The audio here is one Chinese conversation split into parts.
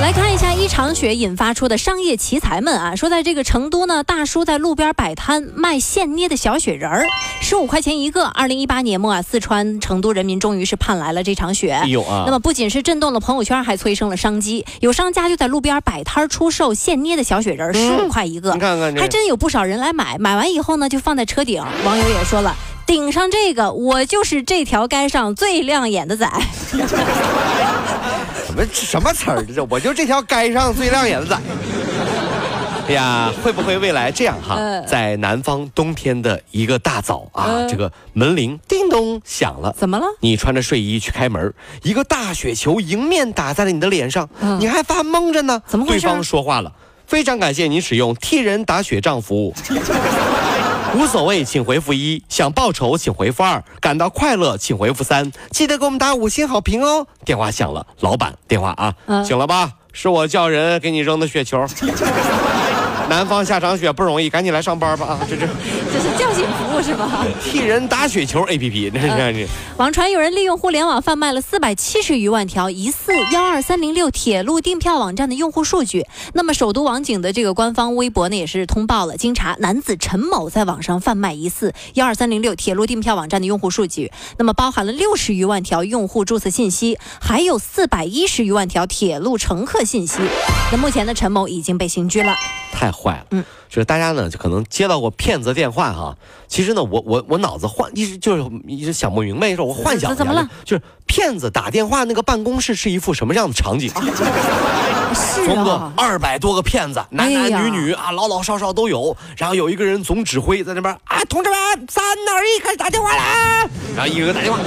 来看一下一场雪引发出的商业奇才们啊，说在这个成都呢，大叔在路边摆摊卖现捏的小雪人儿，十五块钱一个。二零一八年末啊，四川成都人民终于是盼来了这场雪。那么不仅是震动了朋友圈，还催生了商机。有商家就在路边摆摊出售现捏的小雪人，十五块一个。你看看这还真有不少人来买。买完以后呢，就放在车顶。网友也说了，顶上这个，我就是这条街上最亮眼的仔。什么什么词儿？这我就这条街上最亮眼的仔。哎呀，会不会未来这样哈？呃在南方冬天的一个大早啊，呃这个门铃叮咚响了。怎么了？你穿着睡衣去开门，一个大雪球迎面打在了你的脸上，嗯你还发懵着呢。怎么回事对方说话了，非常感谢您使用替人打雪仗服务。无所谓，请回复一；想报仇，请回复二；感到快乐，请回复三。记得给我们打五星好评哦。电话响了，老板电话啊，嗯醒了吧？是我叫人给你扔的雪球。南方下场雪不容易，赶紧来上班吧啊！这这这是叫醒服务是吧？替人打雪球 A P P，那是这这。网传有人利用互联网贩卖了四百七十余万条疑似幺二三零六铁路订票网站的用户数据。那么，首都网警的这个官方微博呢，也是通报了，经查，男子陈某在网上贩卖疑似幺二三零六铁路订票网站的用户数据，那么包含了六十余万条用户注册信息，还有四百一十余万条铁路乘客信息。那目前呢，陈某已经被刑拘了。太坏了。嗯，就是大家呢，就可能接到过骗子电话哈。其实呢，我我我脑子幻一直就是一直想不明白，说我幻想一下怎么了？就是骗子打电话那个办公室是一副什么样的场景？是总共啊，二百多个骗子，男男女女啊，老老少少都有。然后有一个人总指挥在那边啊，同志们，三二一，开始打电话啦！然后一个个打电话，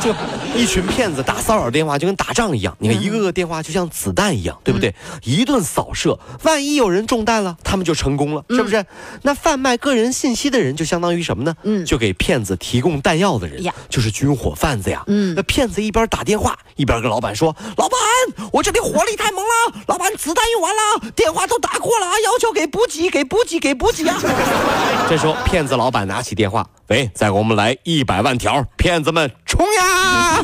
这个一群骗子打骚扰电话就跟打仗一样，你看一个个电话就像子弹一样，对不对？一顿扫射，万一有人中弹了，他们就成功了，是不是？那贩卖个人信息的人就相当于什么呢？嗯就给骗子提供弹药的人呀，就是军火贩子呀。嗯那骗子一边打电话一边跟老板说：“老板，我这里火力太猛了，老板子弹用完了，电话都打过了啊，要求给补给，给补给，给补给啊！” 这时候骗子老板拿起电话：“喂，再给我们来一百万条，骗子们冲呀！”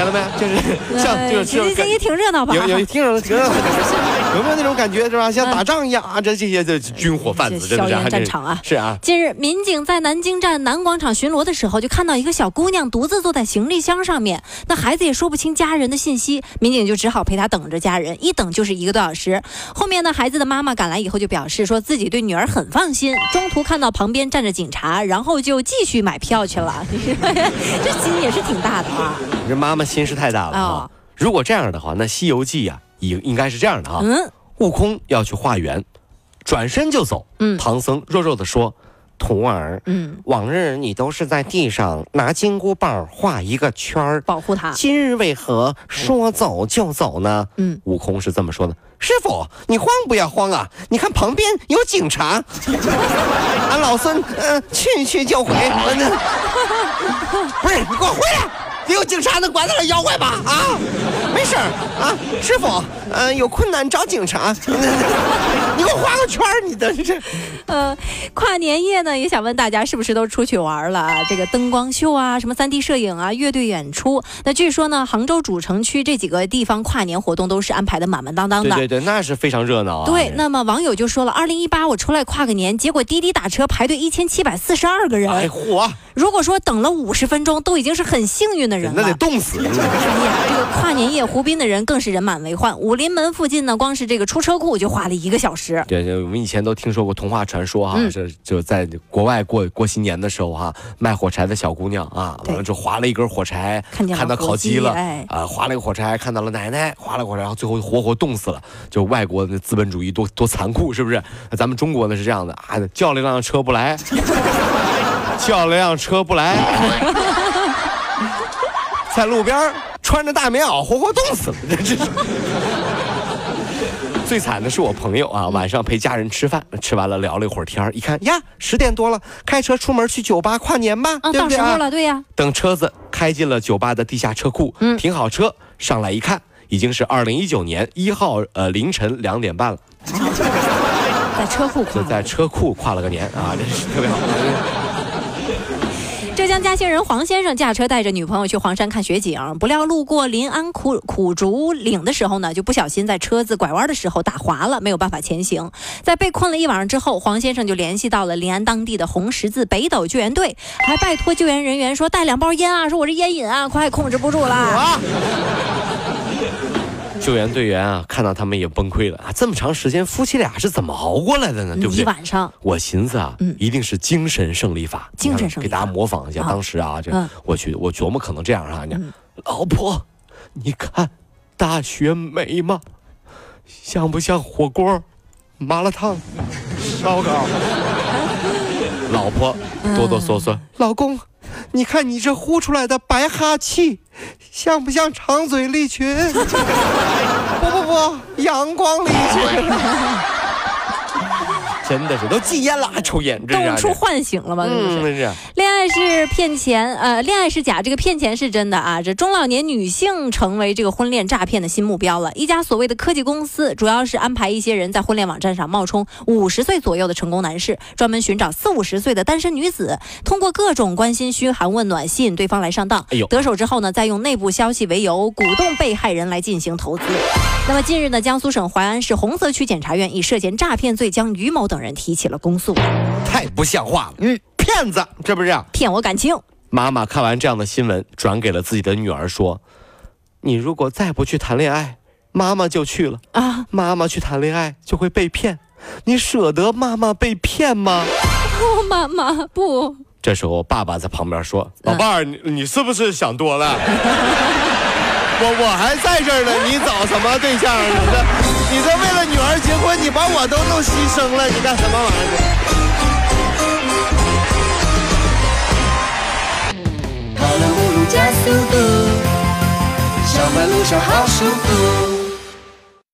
看了没？就是像就是这也挺热闹吧？有有听着挺热闹，有没有那种感觉是吧？像打仗一样啊，这这些这军火贩子，真的是硝烟战场啊是啊。近日，民警在南京站南广场巡逻的时候，就看到一个小姑娘独自坐在行李箱上面，那孩子也说不清家人的信息，民警就只好陪她等着家人，一等就是一个多小时。后面呢，孩子的妈妈赶来以后就表示说自己对女儿很放心，中途看到旁边站着警察，然后就继续买票去了。这心也是挺大的啊。你这妈妈心事太大了啊哦！如果这样的话，那《西游记》啊，应应该是这样的啊。嗯，悟空要去化缘，转身就走。嗯唐僧弱弱的说：“徒儿，嗯，往日你都是在地上拿金箍棒画一个圈儿，保护他。今日为何说走就走呢？”嗯，悟空是这么说的：“师傅，你慌不要慌啊！你看旁边有警察，俺老孙嗯、去去就回。呃不是，你给我回来！有警察能管得了妖怪吧？啊，没事儿啊，师傅，呃，有困难找警察。你给我画个圈儿，你的这呃，跨年夜呢，也想问大家是不是都出去玩了啊？这个灯光秀啊，什么 3D 摄影啊，乐队演出。那据说呢，杭州主城区这几个地方跨年活动都是安排的满满当当的。对对对，那是非常热闹啊。对，那么网友就说了，二零一八我出来跨个年，结果滴滴打车排队一千七百四十二个人。哎嚯，如果说等了五十分钟，都已经是很幸运的人了。那得冻死。哎呀，这个跨年夜湖滨的人更是人满为患。武林门附近呢，光是这个出车库就花了一个小时。对，就我们以前都听说过童话传说哈，嗯是就在国外过过新年的时候哈，卖火柴的小姑娘啊，完了就划了一根火柴，看见看到烤鸡了，哎啊，划了一个火柴，看到了奶奶，划了火柴，然后最后活活冻死了。就外国的资本主义多多残酷，是不是？那咱们中国呢是这样的啊，叫了一辆车不来，叫了辆车不来，在路边穿着大棉袄，活活冻死了，这 这是。最惨的是我朋友啊，晚上陪家人吃饭，吃完了聊了一会儿天一看呀，十点多了，开车出门去酒吧跨年吧，啊，对不对啊？到时候了，对呀，等车子开进了酒吧的地下车库，嗯停好车上来一看，已经是二零一九年一号呃凌晨两点半了，在车库。在车库跨了个年啊，真是特别好。嘉兴人黄先生驾车带着女朋友去黄山看雪景，不料路过临安苦苦竹岭的时候呢，就不小心在车子拐弯的时候打滑了，没有办法前行。在被困了一晚上之后，黄先生就联系到了临安当地的红十字北斗救援队，还拜托救援人员说带两包烟啊，说我这烟瘾啊快控制不住了。啊！救援队员啊，看到他们也崩溃了啊！这么长时间，夫妻俩是怎么熬过来的呢？对不一对？晚上，我寻思啊，嗯一定是精神胜利法。精神胜利法给大家模仿一下，啊当时啊，这嗯我去，我琢磨可能这样啊，你嗯老婆，你看大学美吗？像不像火锅、麻辣烫、烧烤？老婆哆哆嗦嗦，老公，你看你这呼出来的白哈气，像不像长嘴利群？不不不，阳光利群。真的是都戒烟了还抽烟，这动是出唤醒了吗？这就是嗯，是。恋爱是骗钱，呃，恋爱是假，这个骗钱是真的啊！这中老年女性成为这个婚恋诈骗的新目标了。一家所谓的科技公司，主要是安排一些人在婚恋网站上冒充五十岁左右的成功男士，专门寻找四五十岁的单身女子，通过各种关心、嘘寒问暖，吸引对方来上当。哎呦得手之后呢，再用内部消息为由，鼓动被害人来进行投资。那么近日呢，江苏省淮安市洪泽区检察院以涉嫌诈骗罪将于某等人提起了公诉，太不像话了，嗯，骗子，这不是？骗我感情。妈妈看完这样的新闻，转给了自己的女儿说：“你如果再不去谈恋爱，妈妈就去了。啊，妈妈去谈恋爱就会被骗，你舍得妈妈被骗吗哦，妈妈不，？”这时候，爸爸在旁边说：“嗯宝贝儿，你你是不是想多了？我我还在这儿呢，你找什么对象？你这你这为了女儿结婚，你把我都弄牺牲了，你干什么玩意儿？”跑了不如加速度，上班路上好舒服。